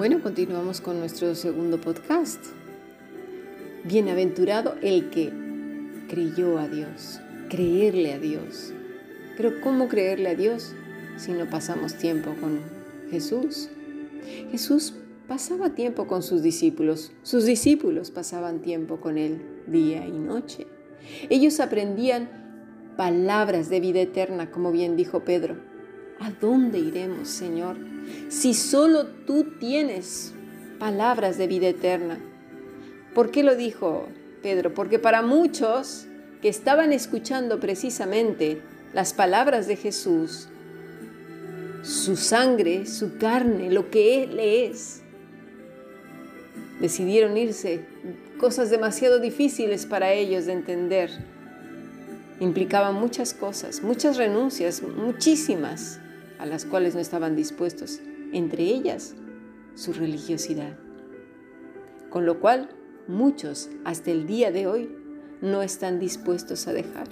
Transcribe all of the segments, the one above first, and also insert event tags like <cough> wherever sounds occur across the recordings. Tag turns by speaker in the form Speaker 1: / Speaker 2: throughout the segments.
Speaker 1: Bueno, continuamos con nuestro segundo podcast. Bienaventurado el que creyó a Dios, creerle a Dios. Pero ¿cómo creerle a Dios si no pasamos tiempo con Jesús? Jesús pasaba tiempo con sus discípulos, sus discípulos pasaban tiempo con él día y noche. Ellos aprendían palabras de vida eterna, como bien dijo Pedro. ¿A dónde iremos, Señor? Si solo tú tienes palabras de vida eterna. ¿Por qué lo dijo Pedro? Porque para muchos que estaban escuchando precisamente las palabras de Jesús, su sangre, su carne, lo que Él es, decidieron irse. Cosas demasiado difíciles para ellos de entender. Implicaban muchas cosas, muchas renuncias, muchísimas, a las cuales no estaban dispuestos, entre ellas su religiosidad. Con lo cual, muchos hasta el día de hoy no están dispuestos a dejar.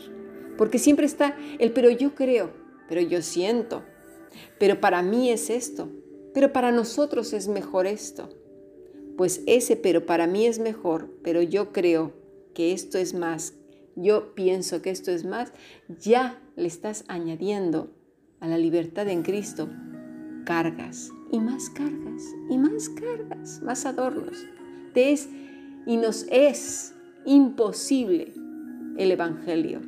Speaker 1: Porque siempre está el pero yo creo, pero yo siento, pero para mí es esto, pero para nosotros es mejor esto. Pues ese pero para mí es mejor, pero yo creo que esto es más, yo pienso que esto es más, ya le estás añadiendo a la libertad en Cristo cargas y más cargas y más cargas, más adornos. Te es y nos es imposible el Evangelio.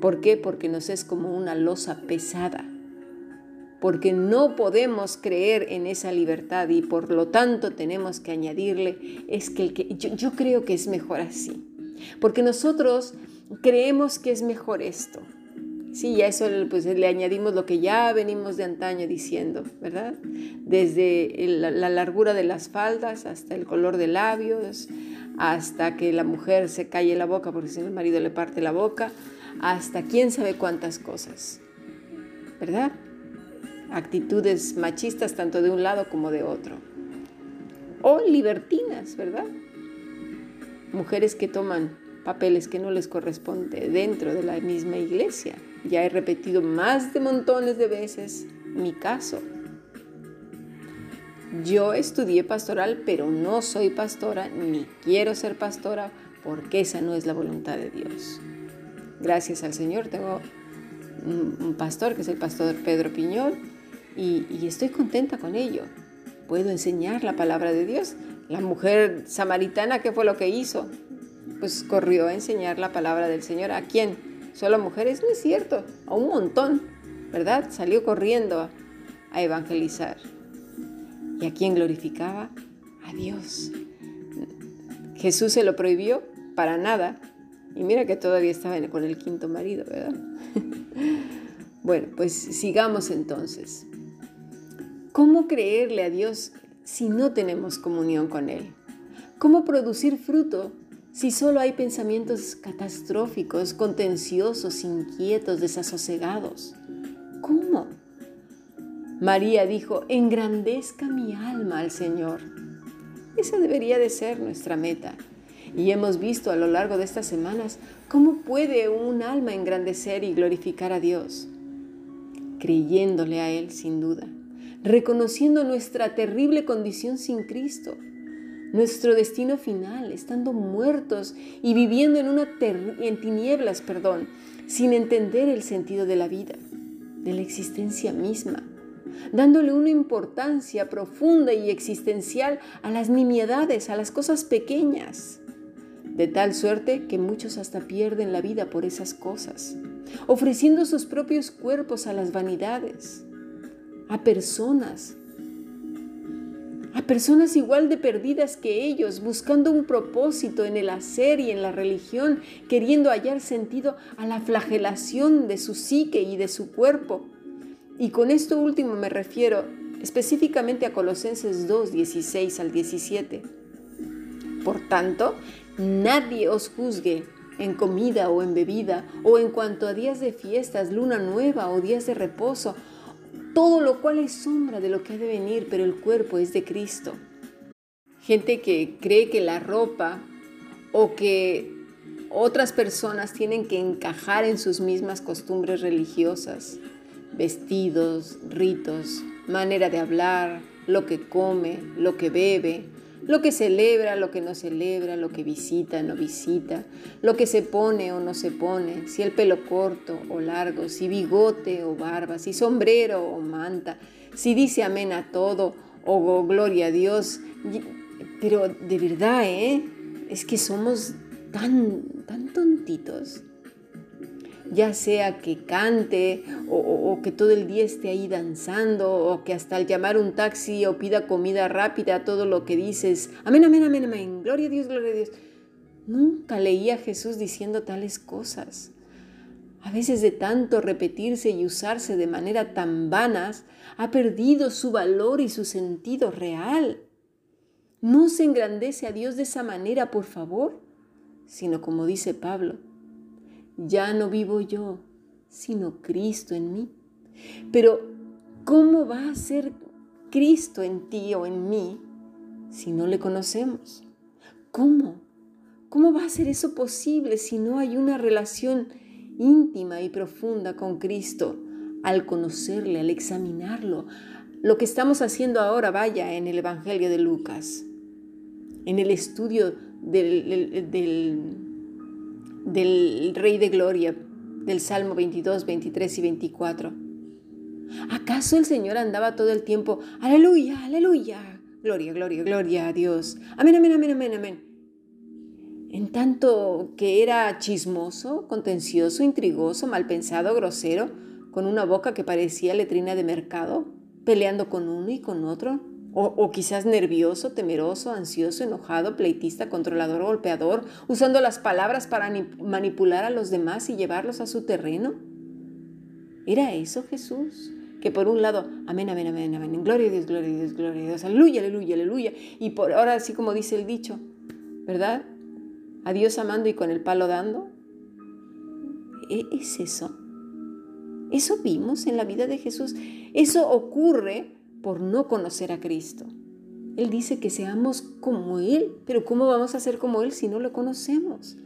Speaker 1: ¿Por qué? Porque nos es como una losa pesada. Porque no podemos creer en esa libertad y por lo tanto tenemos que añadirle, es que, el que yo, yo creo que es mejor así. Porque nosotros creemos que es mejor esto. Sí, ya eso pues, le añadimos lo que ya venimos de antaño diciendo, ¿verdad? Desde la, la largura de las faldas hasta el color de labios, hasta que la mujer se calle la boca porque si no el marido le parte la boca, hasta quién sabe cuántas cosas, ¿verdad? Actitudes machistas tanto de un lado como de otro. O libertinas, ¿verdad? Mujeres que toman papeles que no les corresponde dentro de la misma iglesia. Ya he repetido más de montones de veces mi caso. Yo estudié pastoral, pero no soy pastora ni quiero ser pastora porque esa no es la voluntad de Dios. Gracias al Señor tengo un pastor que es el pastor Pedro Piñol y, y estoy contenta con ello. Puedo enseñar la palabra de Dios. La mujer samaritana, ¿qué fue lo que hizo? pues corrió a enseñar la palabra del Señor. ¿A quién? ¿Solo a mujeres? No es cierto, a un montón, ¿verdad? Salió corriendo a evangelizar. ¿Y a quién glorificaba? A Dios. Jesús se lo prohibió para nada. Y mira que todavía estaba con el quinto marido, ¿verdad? <laughs> bueno, pues sigamos entonces. ¿Cómo creerle a Dios si no tenemos comunión con Él? ¿Cómo producir fruto si solo hay pensamientos catastróficos, contenciosos, inquietos, desasosegados? ¿Cómo? María dijo, engrandezca mi alma al Señor. Esa debería de ser nuestra meta. Y hemos visto a lo largo de estas semanas cómo puede un alma engrandecer y glorificar a Dios, creyéndole a Él sin duda, reconociendo nuestra terrible condición sin Cristo, nuestro destino final, estando muertos y viviendo en, una en tinieblas, perdón, sin entender el sentido de la vida, de la existencia misma, dándole una importancia profunda y existencial a las nimiedades, a las cosas pequeñas, de tal suerte que muchos hasta pierden la vida por esas cosas, ofreciendo sus propios cuerpos a las vanidades, a personas a personas igual de perdidas que ellos, buscando un propósito en el hacer y en la religión, queriendo hallar sentido a la flagelación de su psique y de su cuerpo. Y con esto último me refiero específicamente a Colosenses 2, 16 al 17. Por tanto, nadie os juzgue en comida o en bebida, o en cuanto a días de fiestas, luna nueva o días de reposo, todo lo cual es sombra de lo que ha de venir, pero el cuerpo es de Cristo. Gente que cree que la ropa o que otras personas tienen que encajar en sus mismas costumbres religiosas, vestidos, ritos, manera de hablar, lo que come, lo que bebe, lo que celebra, lo que no celebra, lo que visita, no visita, lo que se pone o no se pone, si el pelo corto o largo, si bigote o barba, si sombrero o manta, si dice amén a todo o gloria a Dios. Pero de verdad, ¿eh? Es que somos tan, tan tontitos ya sea que cante o, que todo el día esté ahí danzando o que hasta al llamar un taxi o pida comida rápida, todo lo que dices, amén, amén, amén, amén, gloria a Dios, gloria a Dios. Nunca leía a Jesús diciendo tales cosas. A veces de tanto repetirse y usarse de manera tan vanas, ha perdido su valor y su sentido real. No se engrandece a Dios de esa manera, por favor, sino como dice Pablo, ya no vivo yo, sino Cristo en mí. Pero, ¿cómo va a ser Cristo en ti o en mí si no le conocemos? ¿Cómo? ¿Cómo va a ser eso posible si no hay una relación íntima y profunda con Cristo al conocerle, al examinarlo? Lo que estamos haciendo ahora, vaya, en el Evangelio de Lucas, en el estudio del, Rey de Gloria, del Salmo 22, 23 y 24. ¿Acaso el Señor andaba todo el tiempo, aleluya, aleluya, gloria, gloria, gloria a Dios, amén, amén, amén, amén, amén? En tanto que era chismoso, contencioso, intrigoso, mal pensado, grosero, con una boca que parecía letrina de mercado, peleando con uno y con otro, o, quizás nervioso, temeroso, ansioso, enojado, pleitista, controlador, golpeador, usando las palabras para manipular a los demás y llevarlos a su terreno. ¿Era eso Jesús? Que por un lado, amén, amén, amén, amén, gloria a Dios, gloria a Dios, gloria a Dios, aleluya, aleluya, aleluya. Y por ahora, así como dice el dicho, ¿verdad? A Dios amando y con el palo dando. ¿E-, ¿Es eso? Eso vimos en la vida de Jesús. Eso ocurre por no conocer a Cristo. Él dice que seamos como Él, pero ¿cómo vamos a ser como Él si no lo conocemos?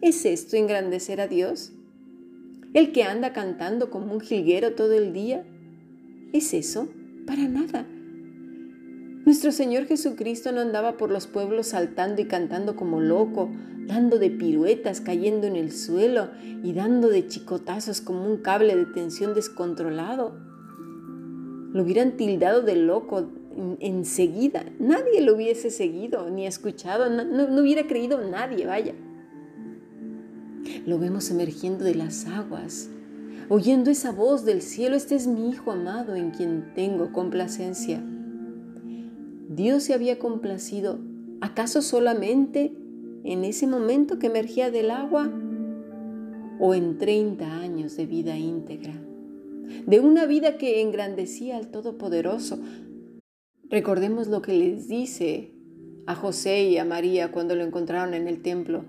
Speaker 1: ¿Es esto engrandecer a Dios? ¿El que anda cantando como un jilguero todo el día? ¿Es eso? Para nada. Nuestro Señor Jesucristo no andaba por los pueblos saltando y cantando como loco, dando de piruetas, cayendo en el suelo y dando de chicotazos como un cable de tensión descontrolado lo hubieran tildado de loco enseguida. Nadie lo hubiese seguido ni escuchado, no, hubiera creído nadie, vaya. Lo vemos emergiendo de las aguas, oyendo esa voz del cielo, este es mi Hijo amado en quien tengo complacencia. Dios se había complacido, ¿acaso solamente en ese momento que emergía del agua o en 30 años de vida íntegra? De una vida que engrandecía al Todopoderoso. Recordemos lo que les dice a José y a María cuando lo encontraron en el templo.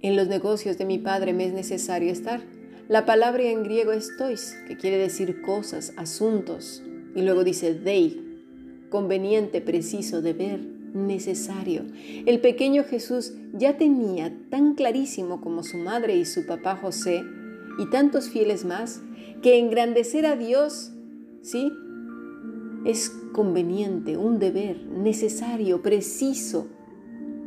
Speaker 1: En los negocios de mi padre me es necesario estar. La palabra en griego es tois, que quiere decir cosas, asuntos. Y luego dice dei, conveniente, preciso, deber, necesario. El pequeño Jesús ya tenía tan clarísimo como su madre y su papá José, y tantos fieles más, que engrandecer a Dios, ¿sí? Es conveniente, un deber necesario, preciso,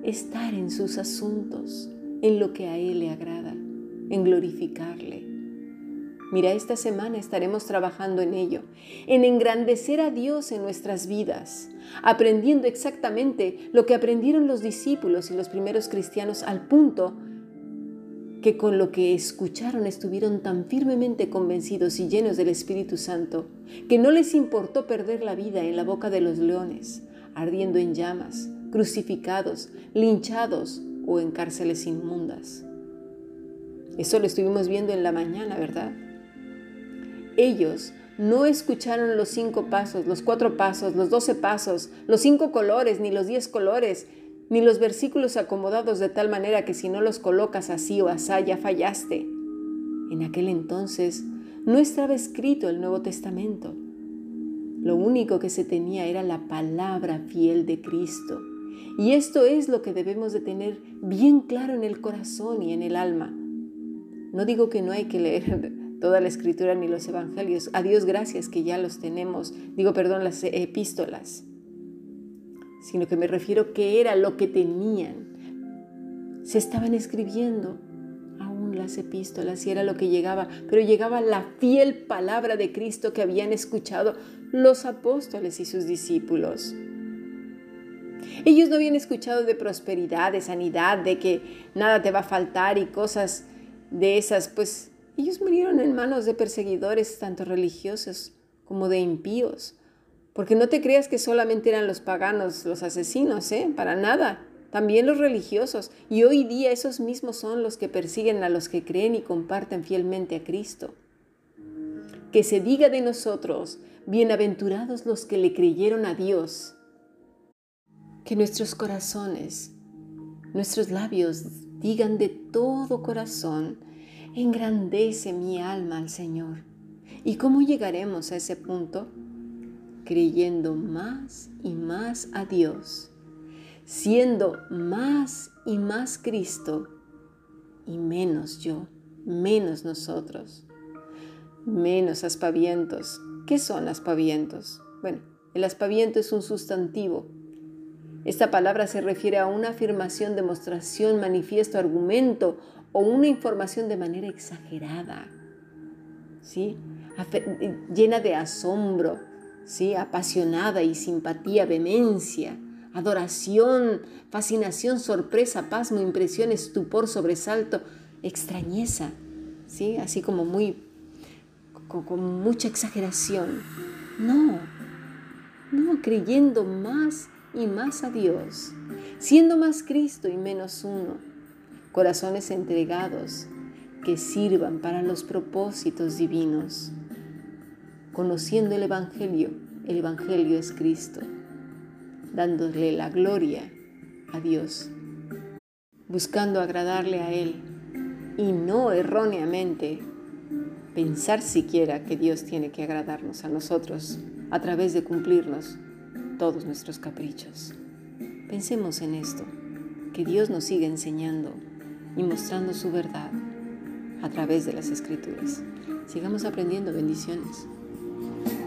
Speaker 1: estar en sus asuntos, en lo que a Él le agrada, en glorificarle. Mira, esta semana estaremos trabajando en ello, en engrandecer a Dios en nuestras vidas, aprendiendo exactamente lo que aprendieron los discípulos y los primeros cristianos al punto que con lo que escucharon estuvieron tan firmemente convencidos y llenos del Espíritu Santo, que no les importó perder la vida en la boca de los leones, ardiendo en llamas, crucificados, linchados o en cárceles inmundas. Eso lo estuvimos viendo en la mañana, ¿verdad? Ellos no escucharon los cinco pasos, los cuatro pasos, los doce pasos, los cinco colores, ni los diez colores, ni los versículos acomodados de tal manera que si no los colocas así o asá ya fallaste. En aquel entonces no estaba escrito el Nuevo Testamento. Lo único que se tenía era la palabra fiel de Cristo. Y esto es lo que debemos de tener bien claro en el corazón y en el alma. No digo que no hay que leer <laughs> toda la escritura ni los evangelios. A Dios gracias que ya los tenemos, digo, perdón, las epístolas, sino que me refiero que era lo que tenían. Se estaban escribiendo aún las epístolas y era lo que llegaba, pero llegaba la fiel palabra de Cristo que habían escuchado los apóstoles y sus discípulos. Ellos no habían escuchado de prosperidad, de sanidad, de que nada te va a faltar y cosas de esas, pues ellos murieron en manos de perseguidores tanto religiosos como de impíos. Porque no te creas que solamente eran los paganos los asesinos, ¿eh? Para nada. También los religiosos. Y hoy día esos mismos son los que persiguen a los que creen y comparten fielmente a Cristo. Que se diga de nosotros, bienaventurados los que le creyeron a Dios. Que nuestros corazones, nuestros labios digan de todo corazón, engrandece mi alma al Señor. ¿Y cómo llegaremos a ese punto? Creyendo más y más a Dios, siendo más y más Cristo y menos yo, menos nosotros, menos aspavientos. ¿Qué son aspavientos? Bueno, el aspaviento es un sustantivo. Esta palabra se refiere a una afirmación, demostración, manifiesto, argumento o una información de manera exagerada, ¿sí? llena de asombro, ¿sí? apasionada y simpatía, vehemencia, adoración, fascinación, sorpresa, pasmo, impresión, estupor, sobresalto, extrañeza, ¿sí? así como muy, con, con mucha exageración. No, no, creyendo más y más a Dios, siendo más Cristo y menos uno corazones entregados que sirvan para los propósitos divinos. Conociendo el Evangelio, el Evangelio es Cristo, dándole la gloria a Dios, buscando agradarle a Él y no erróneamente pensar siquiera que Dios tiene que agradarnos a nosotros a través de cumplirnos todos nuestros caprichos. Pensemos en esto, que Dios nos siga enseñando y mostrando su verdad a través de las escrituras. Sigamos aprendiendo bendiciones. Yeah.